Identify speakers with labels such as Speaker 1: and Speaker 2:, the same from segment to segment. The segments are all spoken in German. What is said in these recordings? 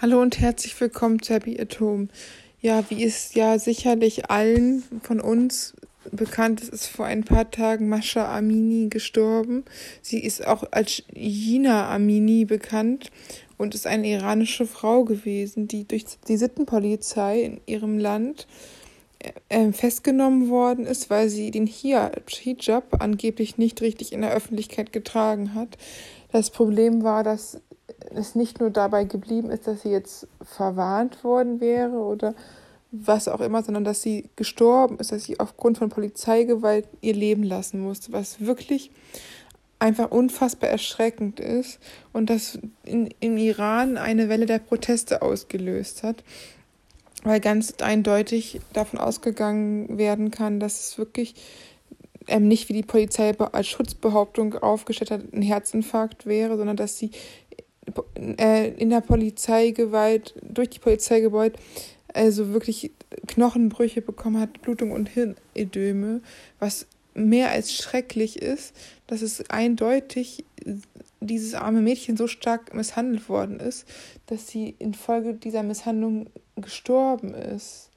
Speaker 1: Hallo und herzlich willkommen zu Happy Atom. Ja, wie es ja sicherlich allen von uns bekannt ist, ist vor ein paar Tagen Mascha Amini gestorben. Sie ist auch als Jina Amini bekannt und ist eine iranische Frau gewesen, die durch die Sittenpolizei in ihrem Land äh, festgenommen worden ist, weil sie den Hijab angeblich nicht richtig in der Öffentlichkeit getragen hat. Das Problem war, dass es nicht nur dabei geblieben ist, dass sie jetzt verwarnt worden wäre oder was auch immer, sondern dass sie gestorben ist, dass sie aufgrund von Polizeigewalt ihr Leben lassen musste, was wirklich einfach unfassbar erschreckend ist und das in, im Iran eine Welle der Proteste ausgelöst hat, weil ganz eindeutig davon ausgegangen werden kann, dass es wirklich ähm, nicht wie die Polizei als Schutzbehauptung aufgestellt hat, ein Herzinfarkt wäre, sondern dass sie äh, in der Polizeigewalt, durch die Polizeigewalt, also wirklich Knochenbrüche bekommen hat, Blutung und Hirnödeme, was mehr als schrecklich ist, dass es eindeutig dieses arme Mädchen so stark misshandelt worden ist, dass sie infolge dieser Misshandlung gestorben ist.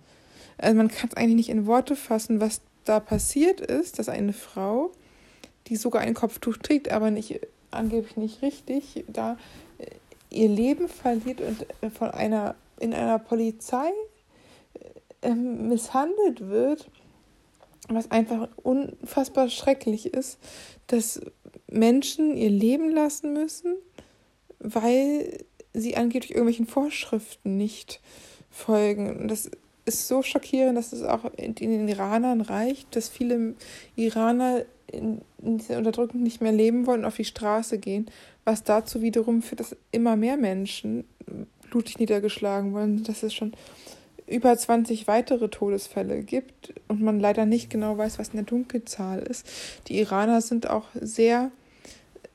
Speaker 1: Also man kann es eigentlich nicht in Worte fassen, was da passiert ist, dass eine Frau, die sogar ein Kopftuch trägt, aber nicht angeblich nicht richtig, da ihr Leben verliert und äh, von einer in einer Polizei äh, misshandelt wird, was einfach unfassbar schrecklich ist, dass Menschen ihr Leben lassen müssen, weil sie angeblich irgendwelchen Vorschriften nicht folgen. Und das ist so schockierend, dass es auch in den Iranern reicht, dass viele Iraner in, in dieser Unterdrückung nicht mehr leben wollen und auf die Straße gehen, was dazu wiederum führt, dass immer mehr Menschen blutig niedergeschlagen wurden, dass es schon über 20 weitere Todesfälle gibt und man leider nicht genau weiß, was eine Dunkelzahl ist. Die Iraner sind auch sehr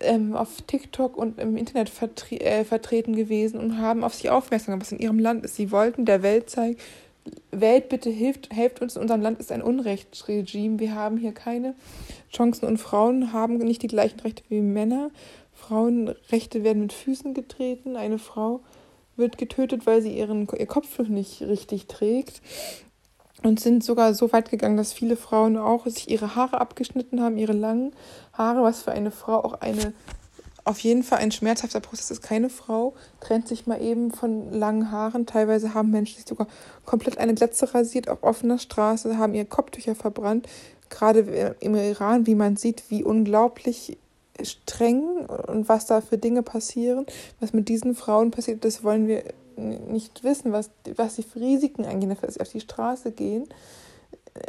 Speaker 1: ähm, auf TikTok und im Internet vertre äh, vertreten gewesen und haben auf sich aufmerksam gemacht, was in ihrem Land ist. Sie wollten der Welt zeigen, Welt, bitte hilft, helft uns, in unserem Land ist ein Unrechtsregime. Wir haben hier keine Chancen und Frauen haben nicht die gleichen Rechte wie Männer. Frauenrechte werden mit Füßen getreten. Eine Frau wird getötet, weil sie ihren, ihr Kopftuch nicht richtig trägt. Und sind sogar so weit gegangen, dass viele Frauen auch sich ihre Haare abgeschnitten haben, ihre langen Haare, was für eine Frau auch eine auf jeden Fall ein schmerzhafter Prozess ist. Keine Frau trennt sich mal eben von langen Haaren. Teilweise haben Menschen sich sogar komplett eine Glätze rasiert auf offener Straße, haben ihre Kopftücher verbrannt. Gerade im Iran, wie man sieht, wie unglaublich streng und was da für Dinge passieren, was mit diesen Frauen passiert, das wollen wir nicht wissen, was, was die für Risiken eingehen, dass sie auf die Straße gehen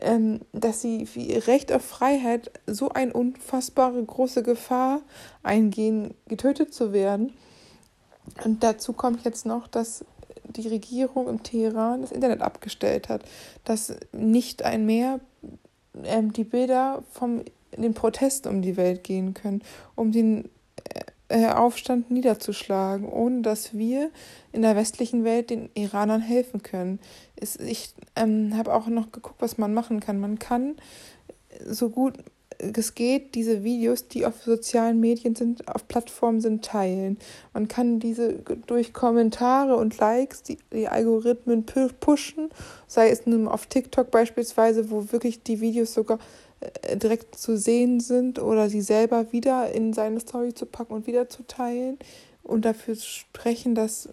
Speaker 1: ähm, dass sie für ihr Recht auf Freiheit so eine unfassbare große Gefahr eingehen, getötet zu werden. Und dazu kommt jetzt noch, dass die Regierung im Teheran das Internet abgestellt hat, dass nicht ein mehr ähm, die Bilder vom den Protest um die Welt gehen können, um den äh, Aufstand niederzuschlagen, ohne dass wir in der westlichen Welt den Iranern helfen können. ich ähm, habe auch noch geguckt, was man machen kann. Man kann so gut es geht, diese Videos, die auf sozialen Medien sind, auf Plattformen sind, teilen. Man kann diese durch Kommentare und Likes, die, die Algorithmen pushen, sei es nun auf TikTok beispielsweise, wo wirklich die Videos sogar äh, direkt zu sehen sind oder sie selber wieder in seine Story zu packen und wieder zu teilen und dafür sprechen, dass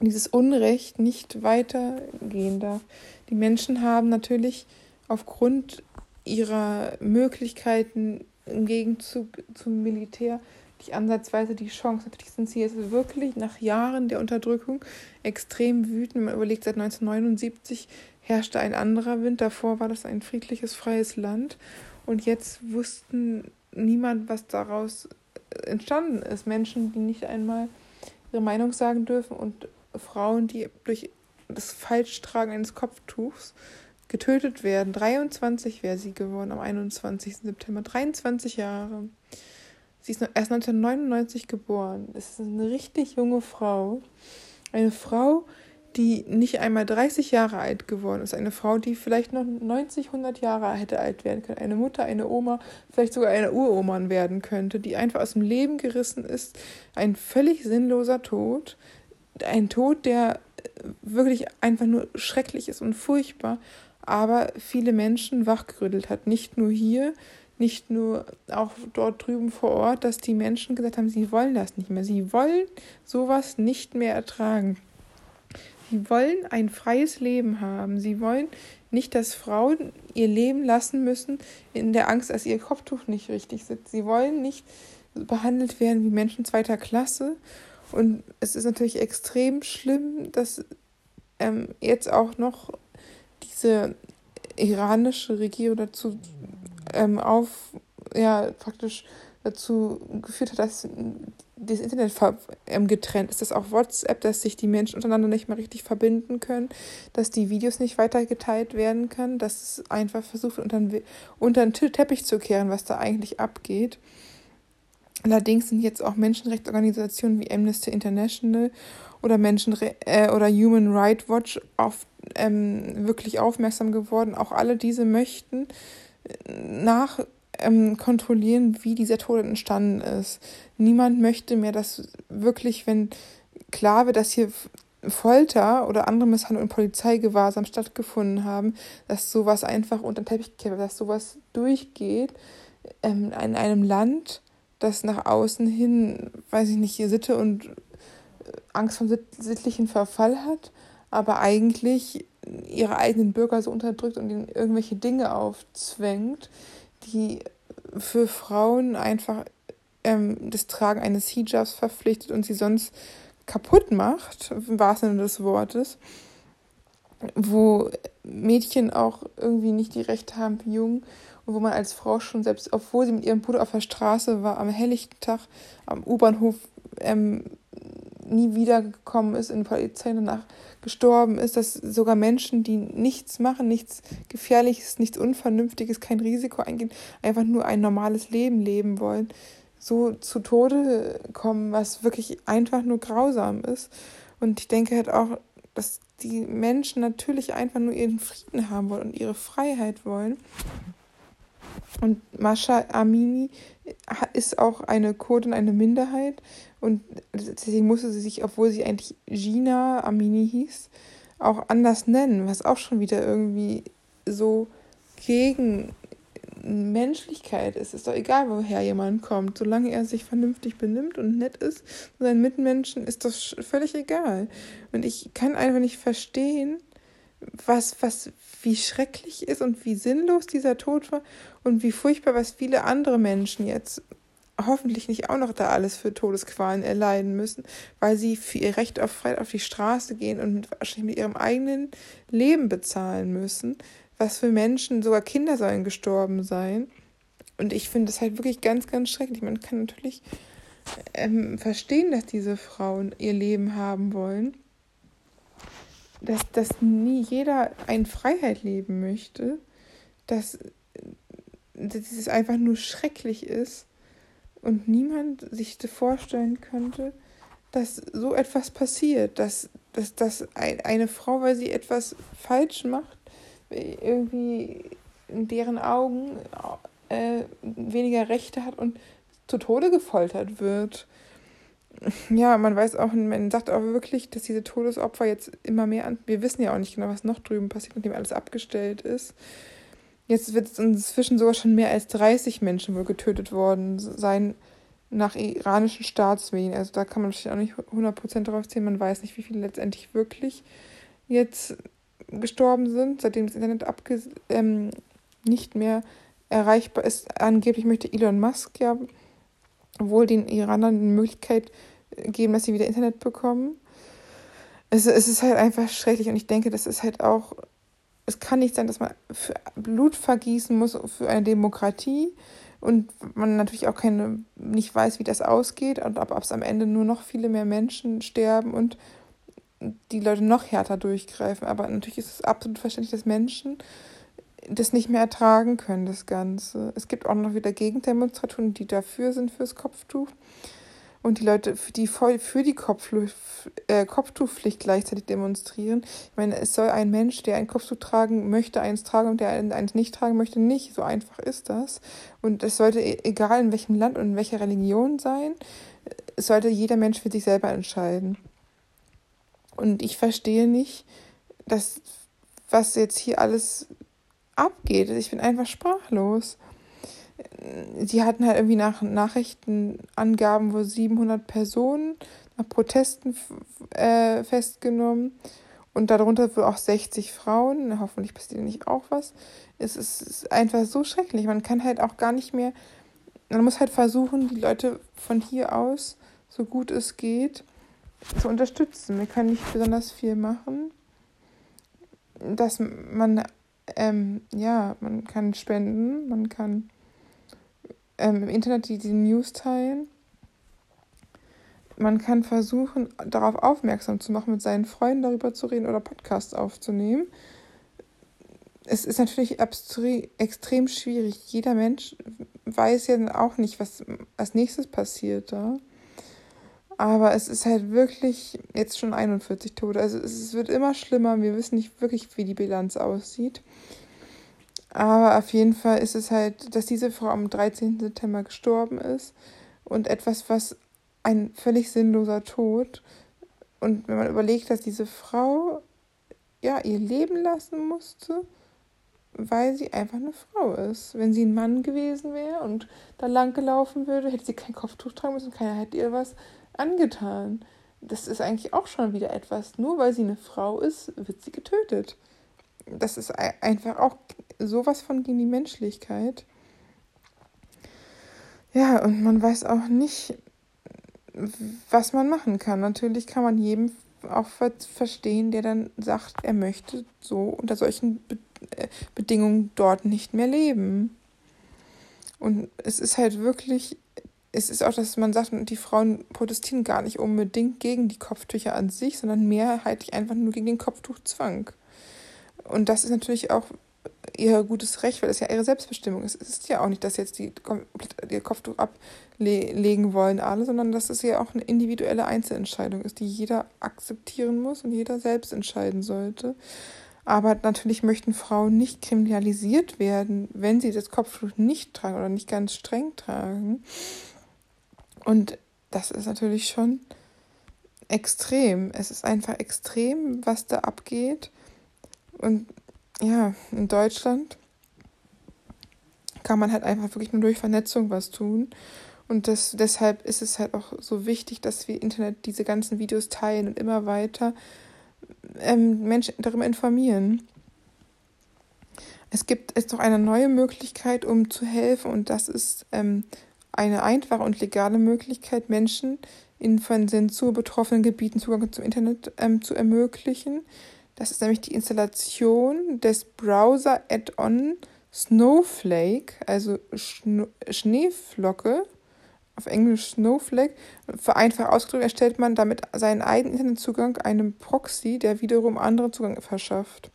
Speaker 1: dieses Unrecht nicht weitergehen darf. Die Menschen haben natürlich aufgrund ihrer Möglichkeiten im Gegenzug zum Militär nicht ansatzweise die Chance. Natürlich sind sie jetzt wirklich nach Jahren der Unterdrückung extrem wütend. Man überlegt, seit 1979 herrschte ein anderer Wind. Davor war das ein friedliches, freies Land. Und jetzt wussten niemand, was daraus entstanden ist. Menschen, die nicht einmal ihre Meinung sagen dürfen und Frauen, die durch das Falschtragen eines Kopftuchs getötet werden. 23 wäre sie geworden am 21. September. 23 Jahre. Sie ist erst 1999 geboren. Es ist eine richtig junge Frau. Eine Frau, die nicht einmal 30 Jahre alt geworden ist. Eine Frau, die vielleicht noch 90, 100 Jahre hätte alt werden können. Eine Mutter, eine Oma, vielleicht sogar eine Uroma werden könnte, die einfach aus dem Leben gerissen ist. Ein völlig sinnloser Tod, ein Tod, der wirklich einfach nur schrecklich ist und furchtbar, aber viele Menschen wachgerüttelt hat. Nicht nur hier, nicht nur auch dort drüben vor Ort, dass die Menschen gesagt haben, sie wollen das nicht mehr. Sie wollen sowas nicht mehr ertragen. Sie wollen ein freies Leben haben. Sie wollen nicht, dass Frauen ihr Leben lassen müssen in der Angst, dass ihr Kopftuch nicht richtig sitzt. Sie wollen nicht behandelt werden wie Menschen zweiter Klasse. Und es ist natürlich extrem schlimm, dass ähm, jetzt auch noch diese iranische Regierung dazu ähm, auf, ja, praktisch dazu geführt hat, dass das Internet ähm, getrennt ist, dass auch WhatsApp, dass sich die Menschen untereinander nicht mehr richtig verbinden können, dass die Videos nicht weitergeteilt werden können, dass es einfach versucht unter den, unter den Teppich zu kehren, was da eigentlich abgeht. Allerdings sind jetzt auch Menschenrechtsorganisationen wie Amnesty International oder Menschenre äh, oder Human Rights Watch auf, ähm, wirklich aufmerksam geworden. Auch alle diese möchten äh, nach ähm, kontrollieren, wie dieser Tod entstanden ist. Niemand möchte mehr, dass wirklich, wenn klar wird, dass hier Folter oder andere Misshandlungen in Polizeigewahrsam stattgefunden haben, dass sowas einfach unter den Teppich kehrt, dass sowas durchgeht ähm, in einem Land, das nach außen hin, weiß ich nicht, Sitte und äh, Angst vor sittlichen Verfall hat, aber eigentlich ihre eigenen Bürger so unterdrückt und ihnen irgendwelche Dinge aufzwängt, die für Frauen einfach ähm, das Tragen eines Hijabs verpflichtet und sie sonst kaputt macht, im wahrsten Sinne des Wortes, wo Mädchen auch irgendwie nicht die Rechte haben wie Jungen und wo man als Frau schon selbst, obwohl sie mit ihrem Bruder auf der Straße war, am helllichten Tag am U-Bahnhof ähm, nie wiedergekommen ist, in die Polizei danach gestorben ist, dass sogar Menschen, die nichts machen, nichts Gefährliches, nichts Unvernünftiges, kein Risiko eingehen, einfach nur ein normales Leben leben wollen, so zu Tode kommen, was wirklich einfach nur grausam ist. Und ich denke halt auch, dass die Menschen natürlich einfach nur ihren Frieden haben wollen und ihre Freiheit wollen. Und Mascha Amini ist auch eine Kurdin, eine Minderheit. Und deswegen musste sie sich, obwohl sie eigentlich Gina Amini hieß, auch anders nennen, was auch schon wieder irgendwie so gegen Menschlichkeit ist. Ist doch egal, woher jemand kommt. Solange er sich vernünftig benimmt und nett ist zu seinen Mitmenschen, ist das völlig egal. Und ich kann einfach nicht verstehen, was, was, wie schrecklich ist und wie sinnlos dieser Tod war und wie furchtbar, was viele andere Menschen jetzt hoffentlich nicht auch noch da alles für Todesqualen erleiden müssen, weil sie für ihr Recht auf Freiheit auf die Straße gehen und wahrscheinlich mit ihrem eigenen Leben bezahlen müssen. Was für Menschen, sogar Kinder sollen gestorben sein. Und ich finde das halt wirklich ganz, ganz schrecklich. Man kann natürlich ähm, verstehen, dass diese Frauen ihr Leben haben wollen dass, dass nie jeder eine Freiheit leben möchte, dass, dass es einfach nur schrecklich ist und niemand sich vorstellen könnte, dass so etwas passiert, dass, dass, dass eine Frau, weil sie etwas falsch macht, irgendwie in deren Augen äh, weniger Rechte hat und zu Tode gefoltert wird ja, man weiß auch, man sagt auch wirklich, dass diese Todesopfer jetzt immer mehr an. Wir wissen ja auch nicht genau, was noch drüben passiert, nachdem alles abgestellt ist. Jetzt wird es inzwischen sogar schon mehr als 30 Menschen wohl getötet worden sein nach iranischen Staatsmedien. Also da kann man natürlich auch nicht 100% drauf zählen. Man weiß nicht, wie viele letztendlich wirklich jetzt gestorben sind, seitdem das Internet abge ähm, nicht mehr erreichbar ist. Angeblich möchte Elon Musk ja wohl den Iranern die Möglichkeit geben, dass sie wieder Internet bekommen. Es, es ist halt einfach schrecklich und ich denke, das ist halt auch, es kann nicht sein, dass man Blut vergießen muss für eine Demokratie und man natürlich auch keine, nicht weiß, wie das ausgeht und ob, ob es am Ende nur noch viele mehr Menschen sterben und die Leute noch härter durchgreifen. Aber natürlich ist es absolut verständlich, dass Menschen das nicht mehr ertragen können, das Ganze. Es gibt auch noch wieder Gegendemonstrationen, die dafür sind fürs Kopftuch. Und die Leute, die voll für die äh, Kopftuchpflicht gleichzeitig demonstrieren. Ich meine, es soll ein Mensch, der ein Kopftuch tragen möchte, eins tragen und der eins nicht tragen möchte, nicht. So einfach ist das. Und es sollte, e-, egal in welchem Land und in welcher Religion sein, es sollte jeder Mensch für sich selber entscheiden. Und ich verstehe nicht, dass, was jetzt hier alles abgeht. Ich bin einfach sprachlos. Sie hatten halt irgendwie nach Nachrichtenangaben wo 700 Personen nach Protesten äh, festgenommen und darunter wohl auch 60 Frauen. Hoffentlich passiert nicht auch was. Es ist einfach so schrecklich. Man kann halt auch gar nicht mehr, man muss halt versuchen, die Leute von hier aus, so gut es geht, zu unterstützen. Wir können nicht besonders viel machen. Dass man, ähm, ja, man kann spenden, man kann ähm, im Internet die, die News teilen. Man kann versuchen, darauf aufmerksam zu machen, mit seinen Freunden darüber zu reden oder Podcasts aufzunehmen. Es ist natürlich extrem schwierig. Jeder Mensch weiß ja auch nicht, was als nächstes passiert da. Aber es ist halt wirklich jetzt schon 41 Tote. Also es wird immer schlimmer. Wir wissen nicht wirklich, wie die Bilanz aussieht. Aber auf jeden Fall ist es halt, dass diese Frau am 13. September gestorben ist und etwas, was ein völlig sinnloser Tod. Und wenn man überlegt, dass diese Frau ja ihr Leben lassen musste, weil sie einfach eine Frau ist. Wenn sie ein Mann gewesen wäre und da lang gelaufen würde, hätte sie kein Kopftuch tragen müssen, keiner hätte ihr was angetan. Das ist eigentlich auch schon wieder etwas. Nur weil sie eine Frau ist, wird sie getötet. Das ist einfach auch sowas von gegen die Menschlichkeit. Ja, und man weiß auch nicht, was man machen kann. Natürlich kann man jedem auch verstehen, der dann sagt, er möchte so unter solchen Be äh, Bedingungen dort nicht mehr leben. Und es ist halt wirklich, es ist auch, dass man sagt, die Frauen protestieren gar nicht unbedingt gegen die Kopftücher an sich, sondern mehrheitlich einfach nur gegen den Kopftuchzwang. Und das ist natürlich auch ihr gutes Recht, weil das ja ihre Selbstbestimmung ist. Es ist ja auch nicht, dass jetzt die komplett ihr Kopftuch ablegen wollen alle, sondern dass es ja auch eine individuelle Einzelentscheidung ist, die jeder akzeptieren muss und jeder selbst entscheiden sollte. Aber natürlich möchten Frauen nicht kriminalisiert werden, wenn sie das Kopftuch nicht tragen oder nicht ganz streng tragen. Und das ist natürlich schon extrem. Es ist einfach extrem, was da abgeht. Und ja, in Deutschland kann man halt einfach wirklich nur durch Vernetzung was tun. Und das, deshalb ist es halt auch so wichtig, dass wir Internet diese ganzen Videos teilen und immer weiter ähm, Menschen darüber informieren. Es gibt jetzt noch eine neue Möglichkeit, um zu helfen, und das ist ähm, eine einfache und legale Möglichkeit, Menschen in von Zensur betroffenen Gebieten Zugang zum Internet ähm, zu ermöglichen. Das ist nämlich die Installation des Browser-Add-on Snowflake, also Schno Schneeflocke, auf Englisch Snowflake. Vereinfacht ausgedrückt erstellt man damit seinen eigenen Internetzugang einem Proxy, der wiederum anderen Zugang verschafft.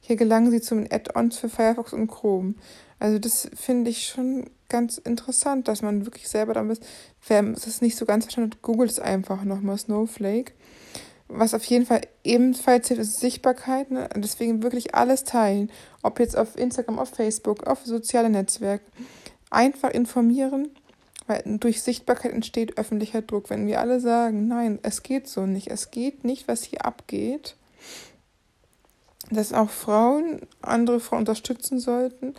Speaker 1: Hier gelangen sie zu den Add-ons für Firefox und Chrome. Also das finde ich schon ganz interessant, dass man wirklich selber damit, wer es nicht so ganz verstanden hat, googelt es einfach nochmal Snowflake. Was auf jeden Fall ebenfalls hilft, ist Sichtbarkeit. Ne? Deswegen wirklich alles teilen. Ob jetzt auf Instagram, auf Facebook, auf soziale Netzwerke. Einfach informieren, weil durch Sichtbarkeit entsteht öffentlicher Druck. Wenn wir alle sagen, nein, es geht so nicht, es geht nicht, was hier abgeht, dass auch Frauen andere Frauen unterstützen sollten,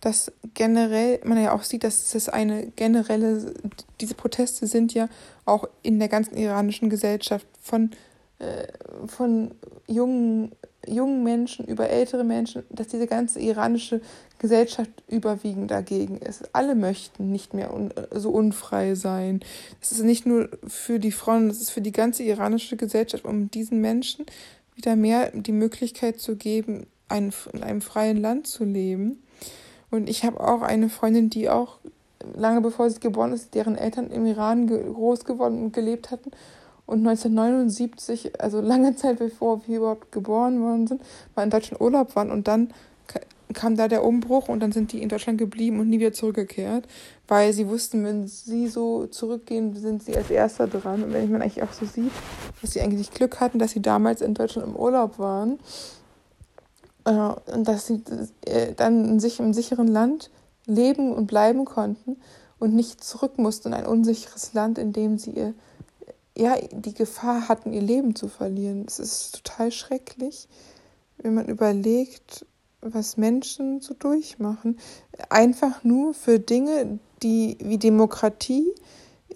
Speaker 1: dass generell man ja auch sieht, dass es eine generelle, diese Proteste sind ja auch in der ganzen iranischen Gesellschaft von von jungen, jungen Menschen über ältere Menschen, dass diese ganze iranische Gesellschaft überwiegend dagegen ist. Alle möchten nicht mehr un so unfrei sein. Es ist nicht nur für die Frauen, es ist für die ganze iranische Gesellschaft, um diesen Menschen wieder mehr die Möglichkeit zu geben, ein, in einem freien Land zu leben. Und ich habe auch eine Freundin, die auch lange bevor sie geboren ist, deren Eltern im Iran groß geworden und gelebt hatten und 1979, also lange Zeit bevor wir überhaupt geboren worden sind, mal in Deutschland Urlaub waren und dann kam da der Umbruch und dann sind die in Deutschland geblieben und nie wieder zurückgekehrt, weil sie wussten, wenn sie so zurückgehen, sind sie als Erster dran. Und wenn man eigentlich auch so sieht, dass sie eigentlich Glück hatten, dass sie damals in Deutschland im Urlaub waren äh, und dass sie äh, dann in sich im sicheren Land leben und bleiben konnten und nicht zurück mussten in ein unsicheres Land, in dem sie ihr ja, die Gefahr hatten, ihr Leben zu verlieren. Es ist total schrecklich, wenn man überlegt, was Menschen so durchmachen. Einfach nur für Dinge, die wie Demokratie,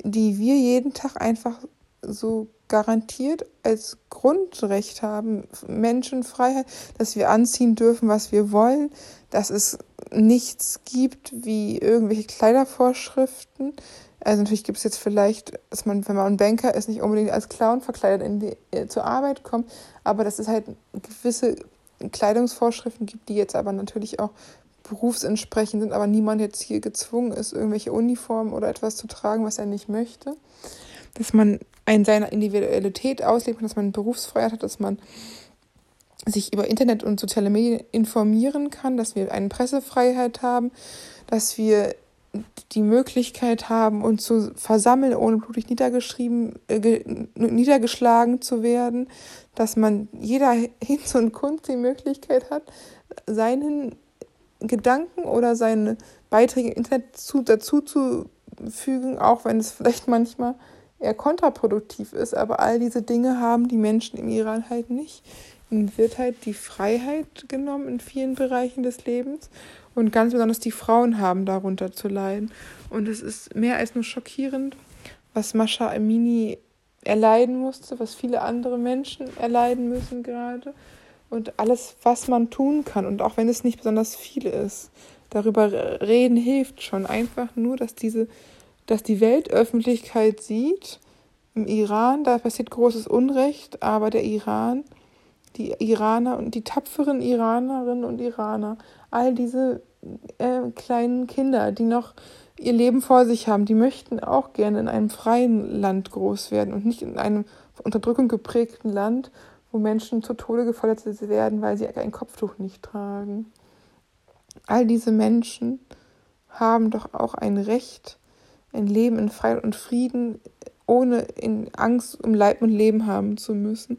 Speaker 1: die wir jeden Tag einfach so garantiert als Grundrecht haben, Menschenfreiheit, dass wir anziehen dürfen, was wir wollen, dass es nichts gibt wie irgendwelche Kleidervorschriften. Also natürlich gibt es jetzt vielleicht, dass man, wenn man ein Banker ist, nicht unbedingt als Clown verkleidet in die, äh, zur Arbeit kommt, aber dass es halt gewisse Kleidungsvorschriften gibt, die jetzt aber natürlich auch berufsentsprechend sind, aber niemand jetzt hier gezwungen ist, irgendwelche Uniformen oder etwas zu tragen, was er nicht möchte. Dass man ein seine Individualität auslebt, dass man Berufsfreiheit hat, dass man sich über Internet und soziale Medien informieren kann, dass wir eine Pressefreiheit haben, dass wir die Möglichkeit haben, uns zu versammeln, ohne blutig niedergeschrieben, äh, niedergeschlagen zu werden, dass man jeder Hinz und Kunst die Möglichkeit hat, seinen Gedanken oder seine Beiträge im Internet zu, dazu zu fügen, auch wenn es vielleicht manchmal eher kontraproduktiv ist. Aber all diese Dinge haben die Menschen im Iran halt nicht. Ihnen wird halt die Freiheit genommen in vielen Bereichen des Lebens. Und ganz besonders die Frauen haben darunter zu leiden. Und es ist mehr als nur schockierend, was Mascha Amini erleiden musste, was viele andere Menschen erleiden müssen gerade. Und alles, was man tun kann. Und auch wenn es nicht besonders viel ist. Darüber reden hilft schon. Einfach nur, dass diese dass die Weltöffentlichkeit sieht, im Iran, da passiert großes Unrecht, aber der Iran, die Iraner und die tapferen Iranerinnen und Iraner, all diese äh, kleinen Kinder, die noch ihr Leben vor sich haben, die möchten auch gerne in einem freien Land groß werden und nicht in einem Unterdrückung geprägten Land, wo Menschen zu Tode gefoltert werden, weil sie ein Kopftuch nicht tragen. All diese Menschen haben doch auch ein Recht, ein Leben in Freiheit und Frieden, ohne in Angst um Leib und Leben haben zu müssen.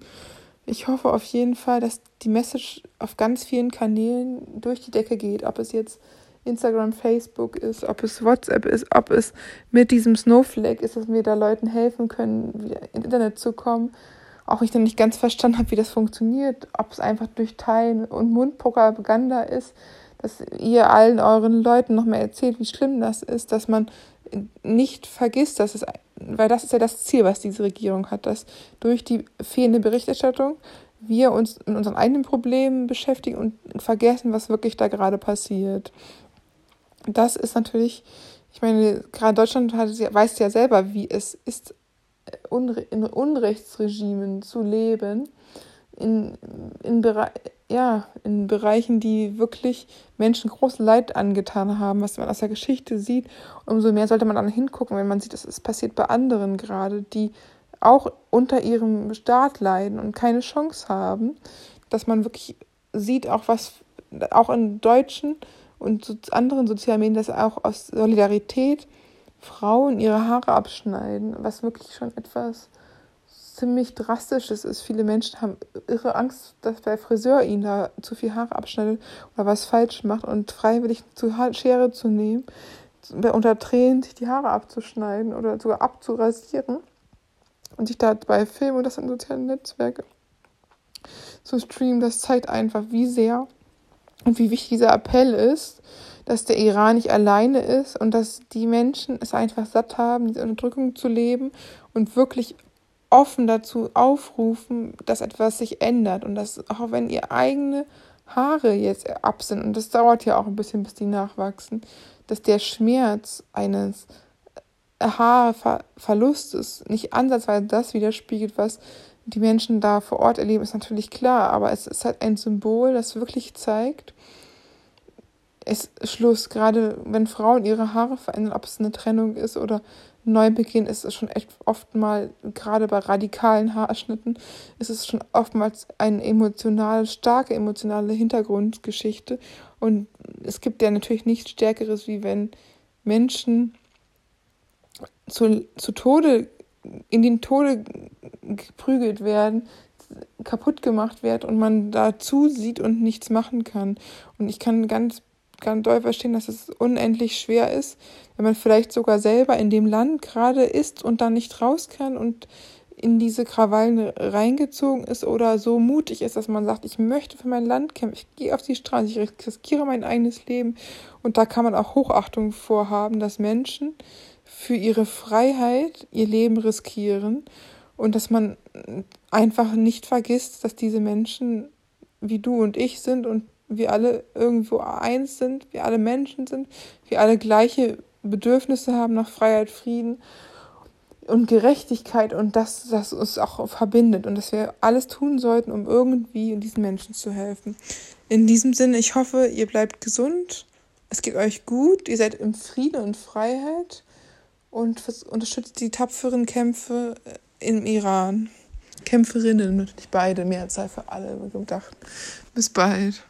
Speaker 1: Ich hoffe auf jeden Fall, dass die Message auf ganz vielen Kanälen durch die Decke geht, ob es jetzt Instagram, Facebook ist, ob es WhatsApp ist, ob es mit diesem Snowflake ist, dass wir da Leuten helfen können, wieder ins Internet zu kommen. Auch ich dann nicht ganz verstanden habe, wie das funktioniert, ob es einfach durch Teilen und Mundpropaganda ist, dass ihr allen euren Leuten noch mehr erzählt, wie schlimm das ist, dass man nicht vergisst, dass es, weil das ist ja das Ziel, was diese Regierung hat, dass durch die fehlende Berichterstattung wir uns mit unseren eigenen Problemen beschäftigen und vergessen, was wirklich da gerade passiert. Das ist natürlich, ich meine, gerade Deutschland hat, weiß ja selber, wie es ist, in Unrechtsregimen zu leben, in, in, ja, in Bereichen, die wirklich Menschen großes Leid angetan haben, was man aus der Geschichte sieht. Umso mehr sollte man dann hingucken, wenn man sieht, dass es passiert bei anderen gerade, die auch unter ihrem Staat leiden und keine Chance haben, dass man wirklich sieht, auch was auch in deutschen und anderen sozialen Medien, dass auch aus Solidarität Frauen ihre Haare abschneiden, was wirklich schon etwas ziemlich drastisches ist. Viele Menschen haben irre Angst, dass der Friseur ihnen da zu viel Haare abschneidet oder was falsch macht und freiwillig zu Schere zu nehmen, unter Tränen sich die Haare abzuschneiden oder sogar abzurasieren und sich dabei filmen und das in sozialen Netzwerken zu streamen. Das zeigt einfach, wie sehr und wie wichtig dieser Appell ist, dass der Iran nicht alleine ist und dass die Menschen es einfach satt haben, diese Unterdrückung zu leben und wirklich offen dazu aufrufen, dass etwas sich ändert und dass auch wenn ihr eigene Haare jetzt ab sind, und das dauert ja auch ein bisschen, bis die nachwachsen, dass der Schmerz eines Haarverlustes nicht ansatzweise das widerspiegelt, was die Menschen da vor Ort erleben, ist natürlich klar, aber es ist halt ein Symbol, das wirklich zeigt, es ist Schluss, gerade wenn Frauen ihre Haare verändern, ob es eine Trennung ist oder Neubeginn ist es schon echt oft mal, gerade bei radikalen Haarschnitten, ist es schon oftmals eine emotional, starke emotionale Hintergrundgeschichte. Und es gibt ja natürlich nichts Stärkeres, wie wenn Menschen zu, zu Tode, in den Tode geprügelt werden, kaputt gemacht wird und man dazu sieht und nichts machen kann. Und ich kann ganz ganz doll verstehen, dass es unendlich schwer ist, wenn man vielleicht sogar selber in dem Land gerade ist und dann nicht raus kann und in diese Krawallen reingezogen ist oder so mutig ist, dass man sagt, ich möchte für mein Land kämpfen, ich gehe auf die Straße, ich riskiere mein eigenes Leben. Und da kann man auch Hochachtung vorhaben, dass Menschen für ihre Freiheit ihr Leben riskieren und dass man einfach nicht vergisst, dass diese Menschen wie du und ich sind und wir alle irgendwo eins sind, wir alle Menschen sind, wir alle gleiche Bedürfnisse haben nach Freiheit, Frieden und Gerechtigkeit und dass das uns auch verbindet und dass wir alles tun sollten, um irgendwie diesen Menschen zu helfen. In diesem Sinne, ich hoffe, ihr bleibt gesund, es geht euch gut, ihr seid im Frieden und Freiheit und unterstützt die tapferen Kämpfe im Iran. Kämpferinnen, natürlich beide, Mehrzahl für alle gedacht. Bis bald.